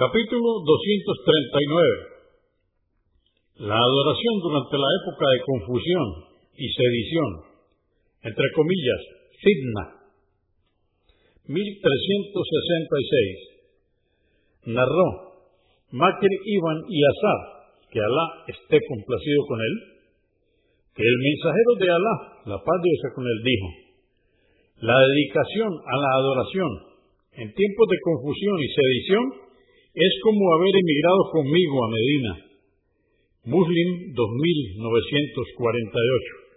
Capítulo 239. La adoración durante la época de confusión y sedición, entre comillas, fitna. 1366. Narró Makir Iban y Asad, que Alá esté complacido con él, que el mensajero de Alá, la paz de Dios con él, dijo, la dedicación a la adoración en tiempos de confusión y sedición es como haber emigrado conmigo a Medina. Muslim 2948.